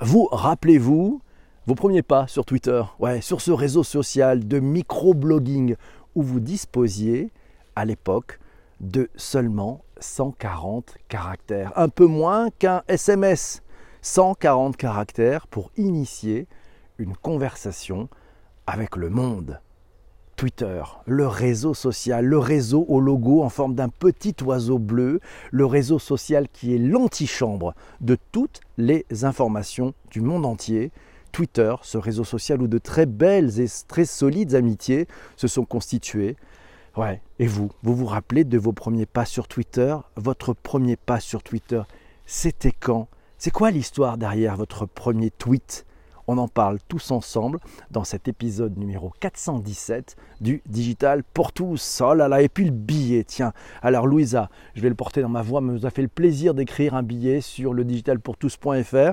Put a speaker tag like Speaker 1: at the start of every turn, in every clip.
Speaker 1: Vous rappelez-vous vos premiers pas sur Twitter, ouais, sur ce réseau social de microblogging où vous disposiez à l'époque de seulement 140 caractères, un peu moins qu'un SMS. 140 caractères pour initier une conversation avec le monde. Twitter, le réseau social, le réseau au logo en forme d'un petit oiseau bleu, le réseau social qui est l'antichambre de toutes les informations du monde entier. Twitter, ce réseau social où de très belles et très solides amitiés se sont constituées. Ouais, et vous, vous vous rappelez de vos premiers pas sur Twitter? Votre premier pas sur Twitter, c'était quand? C'est quoi l'histoire derrière votre premier tweet? On en parle tous ensemble dans cet épisode numéro 417 du Digital pour tous. Oh là là, et puis le billet, tiens. Alors Louisa, je vais le porter dans ma voix, mais vous a fait le plaisir d'écrire un billet sur le digitalpourtous.fr.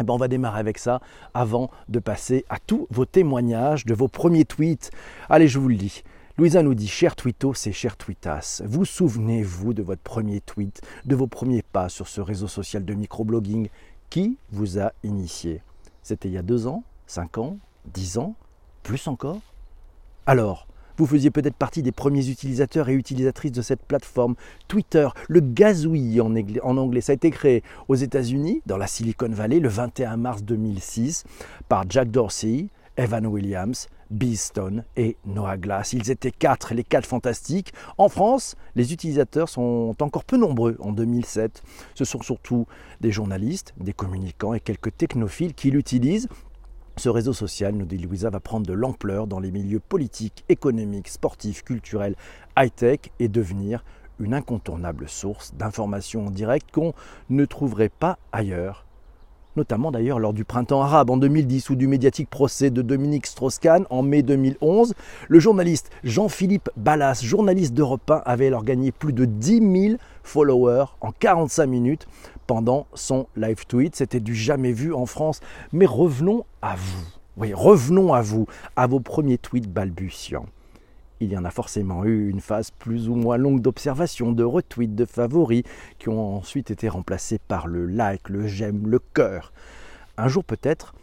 Speaker 1: Eh ben, on va démarrer avec ça avant de passer à tous vos témoignages de vos premiers tweets. Allez, je vous le dis. Louisa nous dit Cher Twito, c'est cher Twitas. Vous souvenez-vous de votre premier tweet, de vos premiers pas sur ce réseau social de microblogging? Qui vous a initié? C'était il y a deux ans, cinq ans, dix ans, plus encore Alors, vous faisiez peut-être partie des premiers utilisateurs et utilisatrices de cette plateforme Twitter, le gazouille en anglais. Ça a été créé aux États-Unis, dans la Silicon Valley, le 21 mars 2006, par Jack Dorsey, Evan Williams, Beeston et Noah Glass. Ils étaient quatre, les quatre fantastiques. En France, les utilisateurs sont encore peu nombreux en 2007. Ce sont surtout des journalistes, des communicants et quelques technophiles qui l'utilisent. Ce réseau social, nous dit Louisa, va prendre de l'ampleur dans les milieux politiques, économiques, sportifs, culturels, high-tech et devenir une incontournable source d'informations en direct qu'on ne trouverait pas ailleurs notamment d'ailleurs lors du printemps arabe en 2010 ou du médiatique procès de Dominique Strauss-Kahn en mai 2011. Le journaliste Jean-Philippe Ballas, journaliste d'Europe 1, avait alors gagné plus de 10 000 followers en 45 minutes pendant son live tweet. C'était du jamais vu en France. Mais revenons à vous. Oui, revenons à vous, à vos premiers tweets balbutiants il y en a forcément eu une phase plus ou moins longue d'observation, de retweets, de favoris, qui ont ensuite été remplacés par le like, le j'aime, le cœur. Un jour peut-être,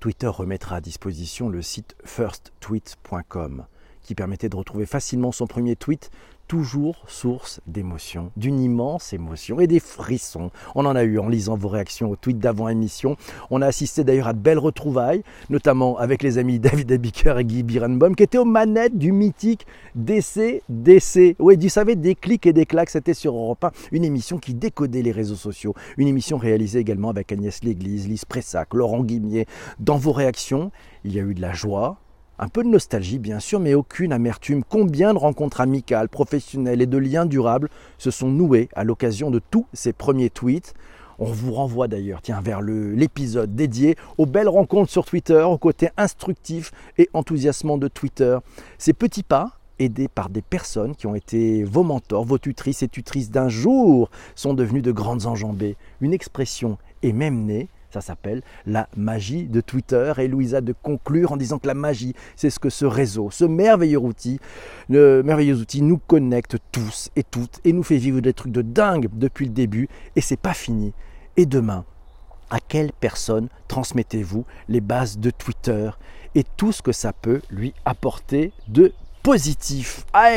Speaker 1: Twitter remettra à disposition le site firsttweet.com, qui permettait de retrouver facilement son premier tweet toujours source d'émotion, d'une immense émotion et des frissons. On en a eu en lisant vos réactions aux tweets d'avant émission. On a assisté d'ailleurs à de belles retrouvailles, notamment avec les amis David Abiker et Guy Birenbaum, qui étaient aux manettes du mythique DC DC. Oui, vous savez, des clics et des claques, c'était sur Europe 1, une émission qui décodait les réseaux sociaux. Une émission réalisée également avec Agnès Léglise, Lise Pressac, Laurent Guimier. Dans vos réactions, il y a eu de la joie, un peu de nostalgie bien sûr, mais aucune amertume. Combien de rencontres amicales, professionnelles et de liens durables se sont noués à l'occasion de tous ces premiers tweets? On vous renvoie d'ailleurs tiens, vers l'épisode dédié aux belles rencontres sur Twitter, au côté instructif et enthousiasmant de Twitter. Ces petits pas, aidés par des personnes qui ont été vos mentors, vos tutrices et tutrices d'un jour, sont devenus de grandes enjambées. Une expression est même née ça s'appelle la magie de Twitter. Et Louisa de conclure en disant que la magie, c'est ce que ce réseau, ce merveilleux outil, le merveilleux outil nous connecte tous et toutes et nous fait vivre des trucs de dingue depuis le début. Et c'est pas fini. Et demain, à quelle personne transmettez-vous les bases de Twitter et tout ce que ça peut lui apporter de positif? Ah,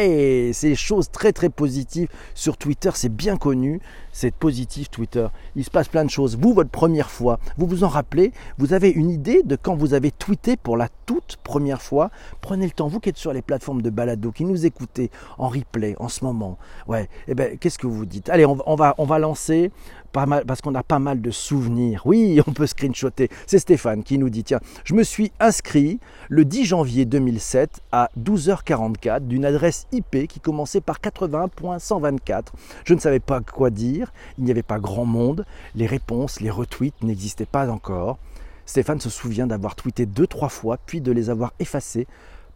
Speaker 1: c'est des choses très très positives sur Twitter, c'est bien connu, c'est positif Twitter. Il se passe plein de choses. Vous, votre première fois, vous vous en rappelez? Vous avez une idée de quand vous avez tweeté pour la toute première fois? Prenez le temps, vous qui êtes sur les plateformes de balado, qui nous écoutez en replay en ce moment. Ouais, eh ben, qu'est-ce que vous dites? Allez, on, va, on va lancer parce qu'on a pas mal de souvenirs. Oui, on peut screenshotter. C'est Stéphane qui nous dit, tiens, je me suis inscrit le 10 janvier 2007 à 12h44 d'une adresse IP qui commençait par 80.124. Je ne savais pas quoi dire, il n'y avait pas grand monde, les réponses, les retweets n'existaient pas encore. Stéphane se souvient d'avoir tweeté deux, trois fois, puis de les avoir effacés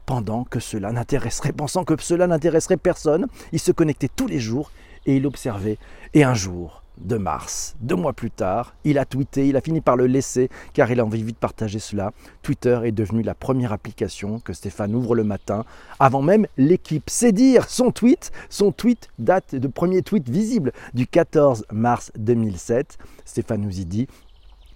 Speaker 1: pendant que cela n'intéresserait, pensant que cela n'intéresserait personne. Il se connectait tous les jours et il observait. Et un jour, de mars. Deux mois plus tard, il a tweeté, il a fini par le laisser car il a envie de partager cela. Twitter est devenu la première application que Stéphane ouvre le matin, avant même l'équipe. C'est dire son tweet, son tweet date de premier tweet visible du 14 mars 2007. Stéphane nous y dit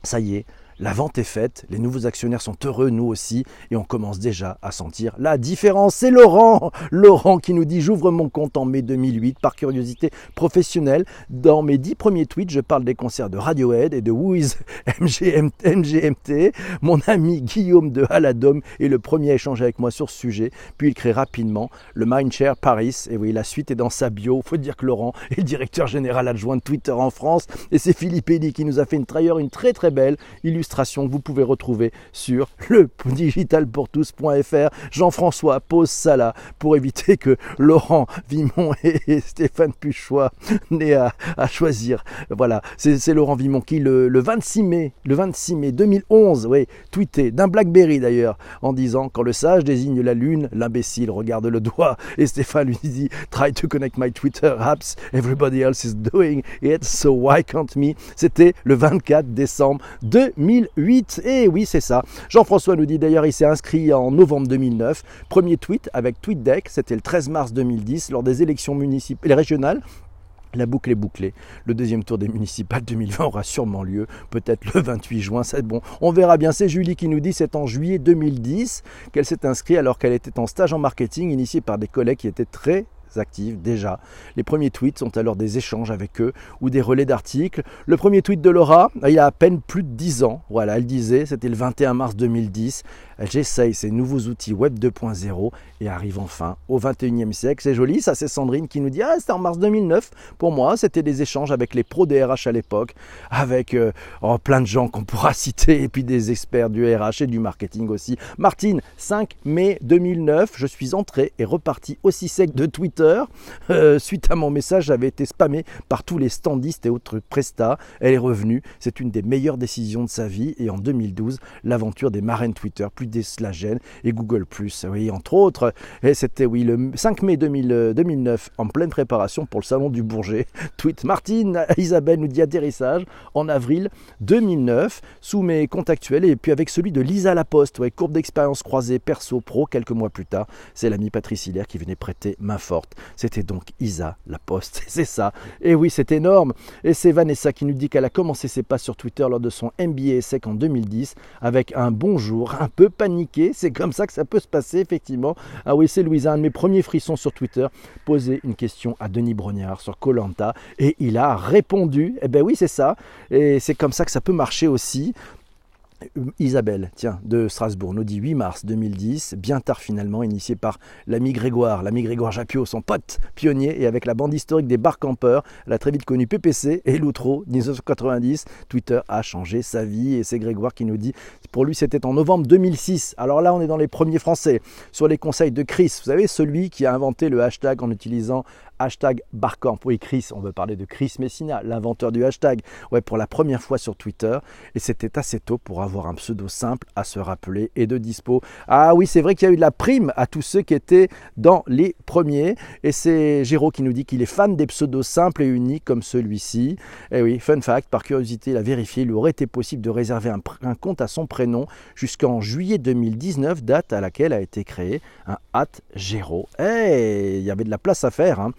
Speaker 1: Ça y est, la vente est faite, les nouveaux actionnaires sont heureux, nous aussi, et on commence déjà à sentir la différence. C'est Laurent, Laurent qui nous dit j'ouvre mon compte en mai 2008 par curiosité professionnelle. Dans mes dix premiers tweets, je parle des concerts de Radiohead et de Who is MGMT. Mon ami Guillaume de Haladom est le premier à échanger avec moi sur ce sujet, puis il crée rapidement le Mindshare Paris. Et oui, la suite est dans sa bio. Faut dire que Laurent est le directeur général adjoint de Twitter en France, et c'est Philippe Elie qui nous a fait une trahir une très très belle que vous pouvez retrouver sur le digitalpourtous.fr. Jean-François pose ça là pour éviter que Laurent Vimon et Stéphane Puchois n'aient à, choisir. Voilà, c'est Laurent Vimon qui le, 26 mai, le 26 mai 2011, oui, d'un Blackberry d'ailleurs, en disant quand le sage désigne la lune, l'imbécile regarde le doigt. Et Stéphane lui dit try to connect my Twitter apps, everybody else is doing it, so why can't me? C'était le 24 décembre 2011. 2008. Et eh oui, c'est ça. Jean-François nous dit d'ailleurs, il s'est inscrit en novembre 2009. Premier tweet avec TweetDeck, c'était le 13 mars 2010, lors des élections municipales, régionales. La boucle est bouclée. Le deuxième tour des municipales 2020 aura sûrement lieu, peut-être le 28 juin. C'est bon. On verra bien. C'est Julie qui nous dit c'est en juillet 2010 qu'elle s'est inscrite alors qu'elle était en stage en marketing initié par des collègues qui étaient très actifs déjà. Les premiers tweets sont alors des échanges avec eux ou des relais d'articles. Le premier tweet de Laura, il a à peine plus de 10 ans. Voilà, elle disait, c'était le 21 mars 2010. J'essaye ces nouveaux outils Web 2.0 et arrive enfin au 21e siècle. C'est joli, ça c'est Sandrine qui nous dit Ah, c'était en mars 2009. Pour moi, c'était des échanges avec les pros des RH à l'époque, avec euh, oh, plein de gens qu'on pourra citer, et puis des experts du RH et du marketing aussi. Martine, 5 mai 2009, je suis entré et reparti aussi sec de Twitter. Euh, suite à mon message, j'avais été spammé par tous les standistes et autres prestats. Elle est revenue. C'est une des meilleures décisions de sa vie. Et en 2012, l'aventure des marraines Twitter Slagènes et Google+. Oui, entre autres. Et c'était oui le 5 mai 2009 en pleine préparation pour le salon du Bourget. Tweet Martine Isabelle nous dit atterrissage en avril 2009 sous mes comptes actuels et puis avec celui de Lisa Laposte. Ouais, courbe d'expérience croisée perso pro quelques mois plus tard. C'est l'ami Patrice Hilaire qui venait prêter main forte. C'était donc Isa Laposte. C'est ça. Et oui, c'est énorme. Et c'est Vanessa qui nous dit qu'elle a commencé ses pas sur Twitter lors de son MBA sec en 2010 avec un bonjour un peu paniquer. C'est comme ça que ça peut se passer, effectivement. Ah oui, c'est Louisa, un de mes premiers frissons sur Twitter, poser une question à Denis Brognard sur Colanta et il a répondu. Eh ben oui, c'est ça. Et c'est comme ça que ça peut marcher aussi. Isabelle, tiens, de Strasbourg, nous dit 8 mars 2010, bien tard finalement, initié par l'ami Grégoire, l'ami Grégoire Japio, son pote pionnier, et avec la bande historique des bar campeurs, elle a très vite connu PPC et Loutreau, 1990. Twitter a changé sa vie, et c'est Grégoire qui nous dit, pour lui c'était en novembre 2006. Alors là, on est dans les premiers français, sur les conseils de Chris, vous savez, celui qui a inventé le hashtag en utilisant hashtag Barcamp. Oui, Chris, on veut parler de Chris Messina, l'inventeur du hashtag. Ouais, pour la première fois sur Twitter. Et c'était assez tôt pour avoir un pseudo simple à se rappeler et de dispo. Ah oui, c'est vrai qu'il y a eu de la prime à tous ceux qui étaient dans les premiers. Et c'est Géraud qui nous dit qu'il est fan des pseudos simples et uniques comme celui-ci. Et eh oui, fun fact, par curiosité, il a vérifié, il aurait été possible de réserver un, compte à son prénom jusqu'en juillet 2019, date à laquelle a été créé un hat Géraud. Eh, il y avait de la place à faire. Hein.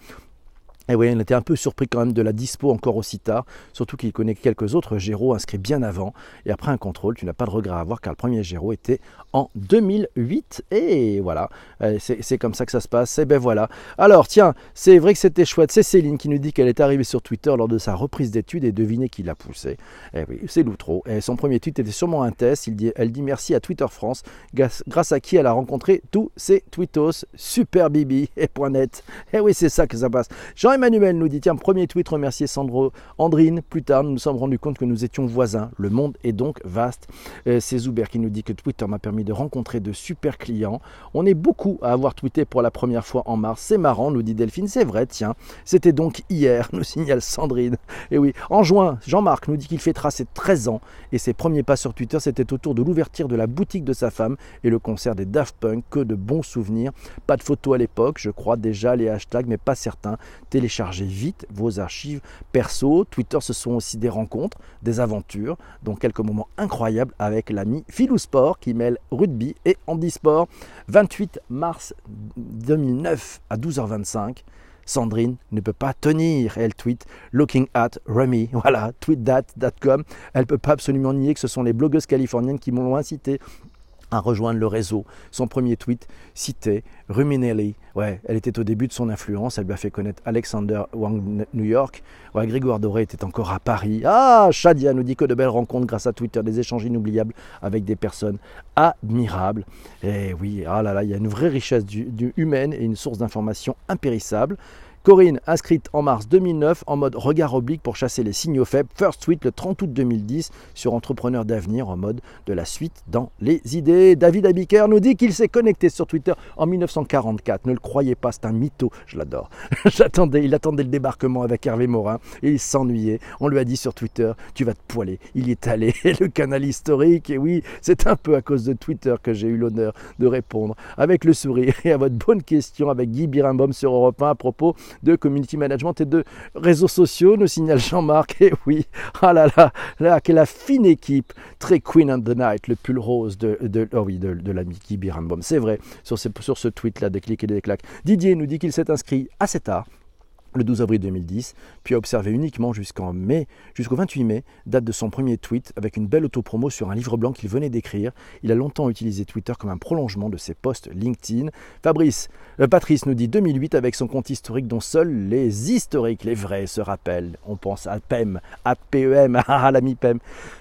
Speaker 1: Et oui, on était un peu surpris quand même de la dispo encore aussi tard, surtout qu'il connaît quelques autres Géros inscrits bien avant. Et après un contrôle, tu n'as pas de regret à avoir car le premier Géro était en 2008. Et voilà, euh, c'est comme ça que ça se passe. Et ben voilà. Alors tiens, c'est vrai que c'était chouette. C'est Céline qui nous dit qu'elle est arrivée sur Twitter lors de sa reprise d'études et devinez qui l'a poussé. Et oui, c'est Loutreau. Et son premier tweet était sûrement un test. Elle dit merci à Twitter France, grâce à qui elle a rencontré tous ses tweetos. Super Bibi et point net. Et oui, c'est ça que ça passe. Jean Emmanuel nous dit tiens, premier tweet, remercier Sandro Andrine. Plus tard, nous nous sommes rendus compte que nous étions voisins. Le monde est donc vaste. Euh, c'est Zuber qui nous dit que Twitter m'a permis de rencontrer de super clients. On est beaucoup à avoir tweeté pour la première fois en mars. C'est marrant, nous dit Delphine. C'est vrai, tiens. C'était donc hier, nous signale Sandrine. Et oui, en juin, Jean-Marc nous dit qu'il fait tracer 13 ans et ses premiers pas sur Twitter, c'était autour de l'ouverture de la boutique de sa femme et le concert des Daft Punk. Que de bons souvenirs. Pas de photos à l'époque, je crois déjà les hashtags, mais pas certains. Télé téléchargez vite vos archives perso. Twitter, ce sont aussi des rencontres, des aventures, donc quelques moments incroyables avec l'ami Philou Sport qui mêle rugby et handisport. 28 mars 2009 à 12h25. Sandrine ne peut pas tenir. Elle tweet looking at Remy. Voilà, tweetdat.com. Elle ne peut pas absolument nier que ce sont les blogueuses californiennes qui m'ont incité à rejoindre le réseau. Son premier tweet citait Ruminelli. Ouais, elle était au début de son influence. Elle lui a fait connaître Alexander Wang New York. Ouais, Grégoire Doré était encore à Paris. Ah, Shadia nous dit que de belles rencontres grâce à Twitter, des échanges inoubliables avec des personnes admirables. Et oui, ah là là, il y a une vraie richesse humaine et une source d'information impérissable. Corinne, inscrite en mars 2009 en mode regard oblique pour chasser les signaux faibles. First tweet le 30 août 2010 sur Entrepreneur d'avenir en mode de la suite dans les idées. David Abiker nous dit qu'il s'est connecté sur Twitter en 1944. Ne le croyez pas, c'est un mytho. Je l'adore. J'attendais, il attendait le débarquement avec Hervé Morin et il s'ennuyait. On lui a dit sur Twitter, tu vas te poiler. Il y est allé. le canal historique, et oui, c'est un peu à cause de Twitter que j'ai eu l'honneur de répondre avec le sourire et à votre bonne question avec Guy Birimbaum sur Europe 1 à propos de community management et de réseaux sociaux, nous signale Jean-Marc. Et oui, ah là là, là, quelle fine équipe, très Queen of the Night, le pull rose de, oh oui, de, de Guy Birambom. C'est vrai, sur ce, sur ce tweet-là, des clics et des claques. Didier nous dit qu'il s'est inscrit assez tard le 12 avril 2010, puis a observé uniquement jusqu'en mai, jusqu'au 28 mai, date de son premier tweet, avec une belle autopromo sur un livre blanc qu'il venait d'écrire. Il a longtemps utilisé Twitter comme un prolongement de ses posts LinkedIn. Fabrice, euh, Patrice nous dit 2008 avec son compte historique dont seuls les historiques, les vrais, se rappellent. On pense à PEM, à PEM, à l'ami PEM.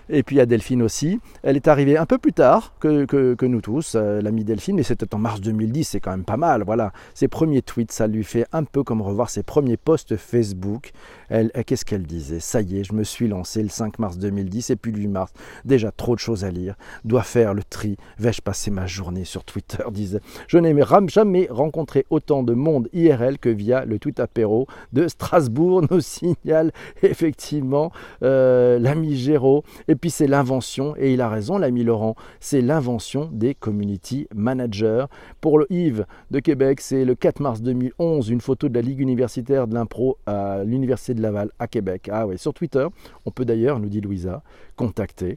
Speaker 1: Et puis à Delphine aussi. Elle est arrivée un peu plus tard que, que, nous tous, euh, l'ami Delphine, mais c'était en mars 2010, c'est quand même pas mal. Voilà, ses premiers tweets, ça lui fait un peu comme revoir ses premiers posts Facebook. Euh, qu'est-ce qu'elle disait? Ça y est, je me suis lancé le 5 mars 2010 et puis le 8 mars. Déjà trop de choses à lire. Dois faire le tri. Vais-je passer ma journée sur Twitter? disait. Je n'ai jamais rencontré autant de monde IRL que via le tweet apéro de Strasbourg, nous signale effectivement euh, l'ami Géraud. Et puis c'est l'invention, et il a raison l'ami Laurent, c'est l'invention des community managers. Pour le Yves de Québec, c'est le 4 mars 2011, une photo de la Ligue universitaire de l'impro à l'Université de Laval à Québec. Ah oui, sur Twitter, on peut d'ailleurs, nous dit Louisa, contacter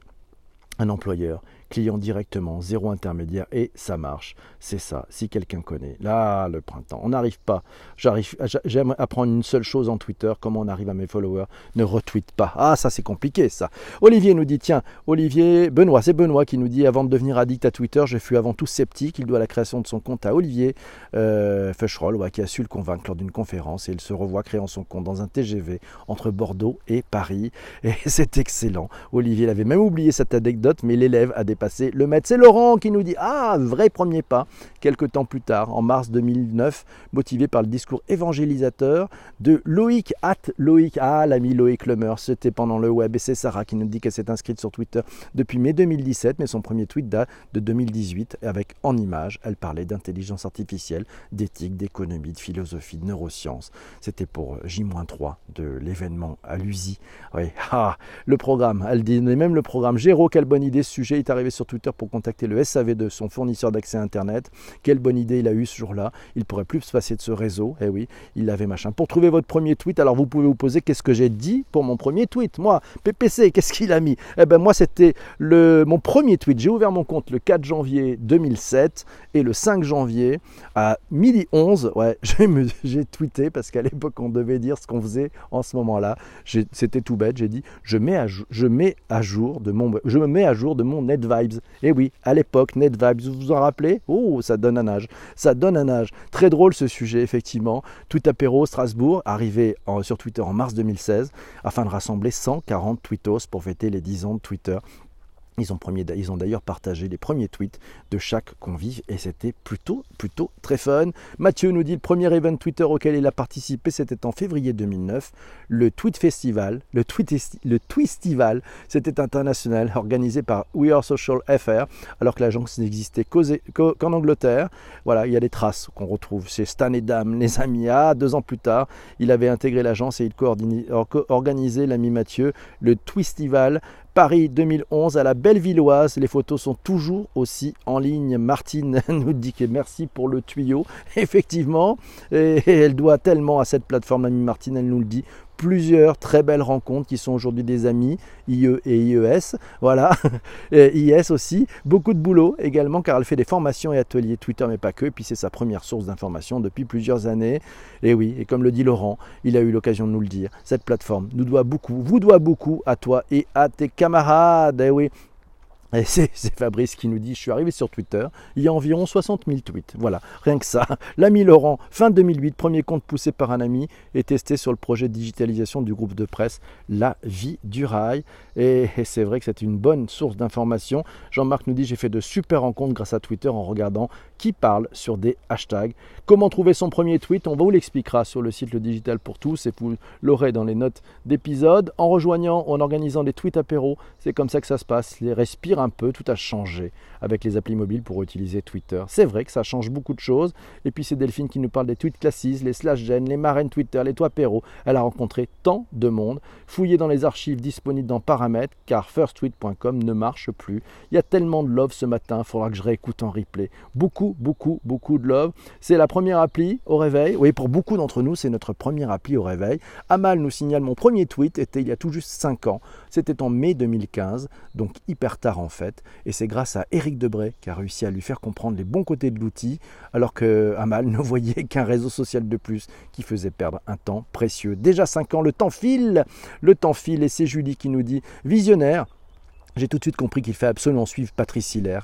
Speaker 1: un employeur client directement, zéro intermédiaire, et ça marche. C'est ça, si quelqu'un connaît. Là, le printemps, on n'arrive pas. J'aime apprendre une seule chose en Twitter, comment on arrive à mes followers. Ne retweet pas. Ah, ça c'est compliqué ça. Olivier nous dit, tiens, Olivier, Benoît, c'est Benoît qui nous dit, avant de devenir addict à Twitter, je fus avant tout sceptique. Il doit la création de son compte à Olivier euh, qui a su le convaincre lors d'une conférence, et il se revoit créant son compte dans un TGV entre Bordeaux et Paris. Et c'est excellent. Olivier l'avait même oublié cette anecdote, mais l'élève a des le maître. C'est Laurent qui nous dit Ah, vrai premier pas. Quelques temps plus tard, en mars 2009, motivé par le discours évangélisateur de Loïc at Loïc. Ah, l'ami Loïc Lemer, c'était pendant le web. Et c'est Sarah qui nous dit qu'elle s'est inscrite sur Twitter depuis mai 2017, mais son premier tweet date de 2018 avec en image. Elle parlait d'intelligence artificielle, d'éthique, d'économie, de philosophie, de neurosciences. C'était pour J-3 de l'événement à l'USI. Oui, ah, le programme. Elle dit même le programme. Géro, quelle bonne idée. Ce sujet est arrivé sur Twitter pour contacter le SAV de son fournisseur d'accès Internet. Quelle bonne idée il a eu ce jour-là. Il pourrait plus se passer de ce réseau. Eh oui, il avait machin. Pour trouver votre premier tweet, alors vous pouvez vous poser qu'est-ce que j'ai dit pour mon premier tweet? Moi, PPC, qu'est-ce qu'il a mis? Eh ben moi, c'était le mon premier tweet. J'ai ouvert mon compte le 4 janvier 2007 et le 5 janvier à midi 11, ouais, j'ai tweeté parce qu'à l'époque on devait dire ce qu'on faisait en ce moment-là. C'était tout bête. J'ai dit je mets à, je mets à jour de mon je me mets à jour de mon net Et eh oui, à l'époque, Net Vibes, vous vous en rappelez? Oh, ça donne un âge. Ça donne un âge. Très drôle ce sujet, effectivement. Tout Strasbourg, arrivé sur Twitter en mars 2016, afin de rassembler 140 tweetos pour fêter les 10 ans de Twitter. Ils ont, d'ailleurs partagé les premiers tweets de chaque convive et c'était plutôt, plutôt très fun. Mathieu nous dit le premier event Twitter auquel il a participé, c'était en février 2009. Le Tweet Festival, le, tweet, le c'était international, organisé par We Are Social FR, alors que l'agence n'existait qu'en Angleterre. Voilà, il y a des traces qu'on retrouve chez Stan et Dame, les amis. Ah, deux ans plus tard, il avait intégré l'agence et il organisait l'ami Mathieu le Twistival Paris 2011 à la Bellevilloise. Les photos sont toujours aussi en ligne. Martine nous dit que merci pour le tuyau. Effectivement, elle doit tellement à cette plateforme, Amie Martine, elle nous le dit plusieurs très belles rencontres qui sont aujourd'hui des amis, IE et IES. Voilà, IS aussi. Beaucoup de boulot également car elle fait des formations et ateliers Twitter, mais pas que. Et puis c'est sa première source d'information depuis plusieurs années. Et oui, et comme le dit Laurent, il a eu l'occasion de nous le dire, cette plateforme nous doit beaucoup, vous doit beaucoup à toi et à tes camarades. Et oui, et c'est Fabrice qui nous dit, je suis arrivé sur Twitter, il y a environ 60 000 tweets. Voilà, rien que ça. L'ami Laurent, fin 2008, premier compte poussé par un ami et testé sur le projet de digitalisation du groupe de presse La Vie du Rail. Et, c'est vrai que c'est une bonne source d'information. Jean-Marc nous dit, j'ai fait de super rencontres grâce à Twitter en regardant qui parle sur des hashtags. Comment trouver son premier tweet? On vous l'expliquera sur le site Le Digital pour tous et vous l'aurez dans les notes d'épisode. En rejoignant, en organisant des tweets apéros, c'est comme ça que ça se passe. Les respire un peu, tout a changé avec les applis mobiles pour utiliser Twitter. C'est vrai que ça change beaucoup de choses. Et puis c'est Delphine qui nous parle des tweets classiques, les slash gen, les marraines Twitter, les toits Perrault. Elle a rencontré tant de monde. Fouillez dans les archives disponibles dans paramètres car firsttweet.com ne marche plus. Il y a tellement de love ce matin, il faudra que je réécoute en replay. Beaucoup, beaucoup, beaucoup de love. C'est la première appli au réveil. Oui, pour beaucoup d'entre nous, c'est notre première appli au réveil. Amal nous signale mon premier tweet était il y a tout juste 5 ans. C'était en mai 2015, donc hyper tard fait. Et c'est grâce à Eric Debray qui a réussi à lui faire comprendre les bons côtés de l'outil, alors que Amal ne voyait qu'un réseau social de plus qui faisait perdre un temps précieux. Déjà 5 ans, le temps file, le temps file, et c'est Julie qui nous dit visionnaire. J'ai tout de suite compris qu'il fait absolument suivre Patrice Hiller.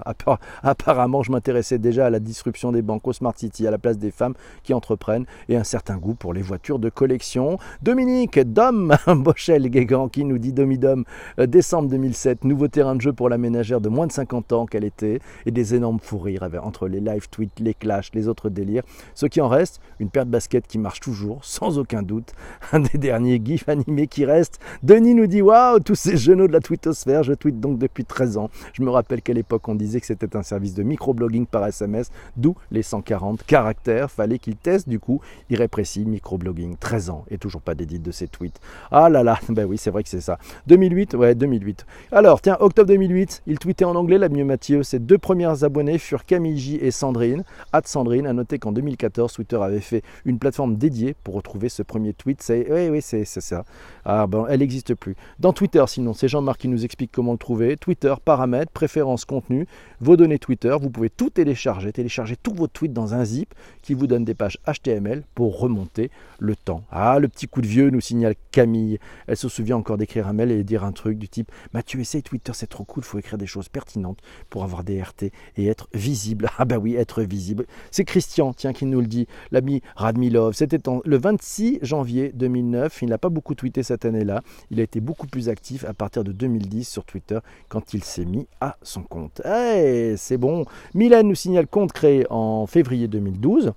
Speaker 1: Apparemment, je m'intéressais déjà à la disruption des banques au Smart City, à la place des femmes qui entreprennent et un certain goût pour les voitures de collection. Dominique Dom Bochel Guégan qui nous dit Domidom, euh, décembre 2007, nouveau terrain de jeu pour la ménagère de moins de 50 ans qu'elle était et des énormes fous rires entre les live tweets, les clashs, les autres délires. Ce qui en reste, une paire de baskets qui marche toujours, sans aucun doute. Un des derniers gifs animés qui reste. Denis nous dit Waouh, tous ces genoux de la twittosphère, je tweet donc depuis 13 ans. Je me rappelle qu'à l'époque, on disait que c'était un service de microblogging par SMS, d'où les 140 caractères. Fallait qu'il teste, du coup, irrépressible microblogging. 13 ans et toujours pas d'édite de ses tweets. Ah là là, ben oui, c'est vrai que c'est ça. 2008, ouais, 2008. Alors, tiens, octobre 2008, il tweetait en anglais, la mieux Mathieu. Ses deux premières abonnés furent Camille J et Sandrine. At Sandrine, a noté qu'en 2014, Twitter avait fait une plateforme dédiée pour retrouver ce premier tweet. C'est, oui, oui, c'est ça. Ah bon, elle n'existe plus. Dans Twitter, sinon, c'est Jean-Marc qui nous explique comment le Twitter, paramètres, préférences, contenu, vos données Twitter. Vous pouvez tout télécharger, télécharger tous vos tweets dans un zip qui vous donne des pages HTML pour remonter le temps. Ah, le petit coup de vieux, nous signale Camille. Elle se souvient encore d'écrire un mail et dire un truc du type Mathieu, essaye Twitter, c'est trop cool, il faut écrire des choses pertinentes pour avoir des RT et être visible. Ah, bah oui, être visible. C'est Christian, tiens, qui nous le dit, l'ami Radmilov. C'était le 26 janvier 2009. Il n'a pas beaucoup tweeté cette année-là. Il a été beaucoup plus actif à partir de 2010 sur Twitter quand il s'est mis à son compte. Eh, c'est bon. Milan nous signale compte créé en février 2012.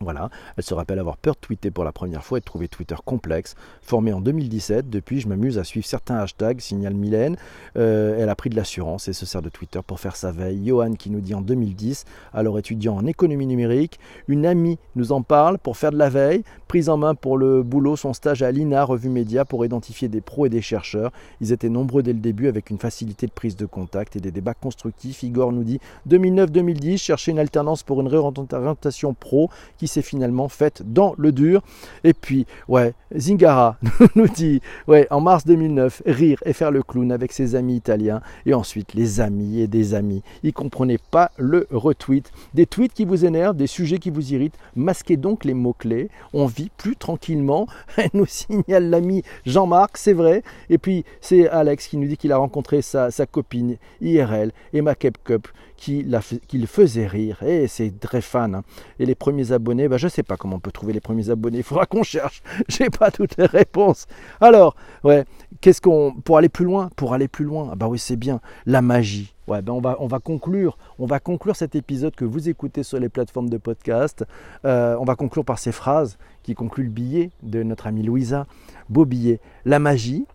Speaker 1: Voilà, elle se rappelle avoir peur de tweeter pour la première fois et de trouver Twitter complexe. Formée en 2017, depuis je m'amuse à suivre certains hashtags, signale Mylène. Euh, elle a pris de l'assurance et se sert de Twitter pour faire sa veille. Johan qui nous dit en 2010, alors étudiant en économie numérique, une amie nous en parle pour faire de la veille, prise en main pour le boulot, son stage à l'INA, revue média, pour identifier des pros et des chercheurs. Ils étaient nombreux dès le début avec une facilité de prise de contact et des débats constructifs. Igor nous dit 2009-2010, chercher une alternance pour une réorientation pro qui s'est finalement faite dans le dur. Et puis, ouais, Zingara nous dit, ouais, en mars 2009, rire et faire le clown avec ses amis italiens. Et ensuite, les amis et des amis. Il comprenait pas le retweet. Des tweets qui vous énervent, des sujets qui vous irritent. Masquez donc les mots-clés. On vit plus tranquillement. Elle nous signale l'ami Jean-Marc, c'est vrai. Et puis, c'est Alex qui nous dit qu'il a rencontré sa, copine IRL, Emma Kepkup, qui, le faisait rire. Et c'est très fan. Hein. Et les premiers abonnés, bah, je ne sais pas comment on peut trouver les premiers abonnés. Il faudra qu'on cherche. J'ai pas toutes les réponses. Alors, ouais, qu'est-ce qu'on pour aller plus loin Pour aller plus loin, ah bah oui, c'est bien. La magie. Ouais, ben on, va, on va conclure. On va conclure cet épisode que vous écoutez sur les plateformes de podcast. Euh, on va conclure par ces phrases qui concluent le billet de notre amie Louisa. Beau billet. La magie,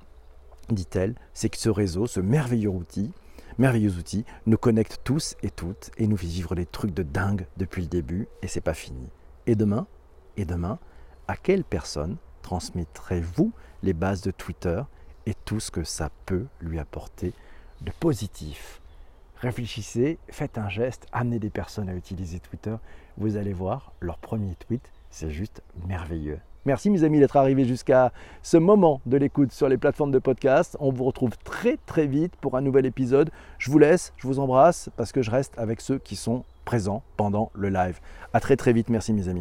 Speaker 1: dit-elle, c'est que ce réseau, ce merveilleux outil, merveilleux outil, nous connecte tous et toutes et nous fait vivre des trucs de dingue depuis le début et c'est pas fini. Et demain Et demain À quelle personne transmettrez-vous les bases de Twitter et tout ce que ça peut lui apporter de positif? Réfléchissez, faites un geste, amenez des personnes à utiliser Twitter. Vous allez voir, leur premier tweet, c'est juste merveilleux. Merci mes amis d'être arrivés jusqu'à ce moment de l'écoute sur les plateformes de podcast. On vous retrouve très très vite pour un nouvel épisode. Je vous laisse, je vous embrasse parce que je reste avec ceux qui sont présent pendant le live. À très très vite, merci mes amis.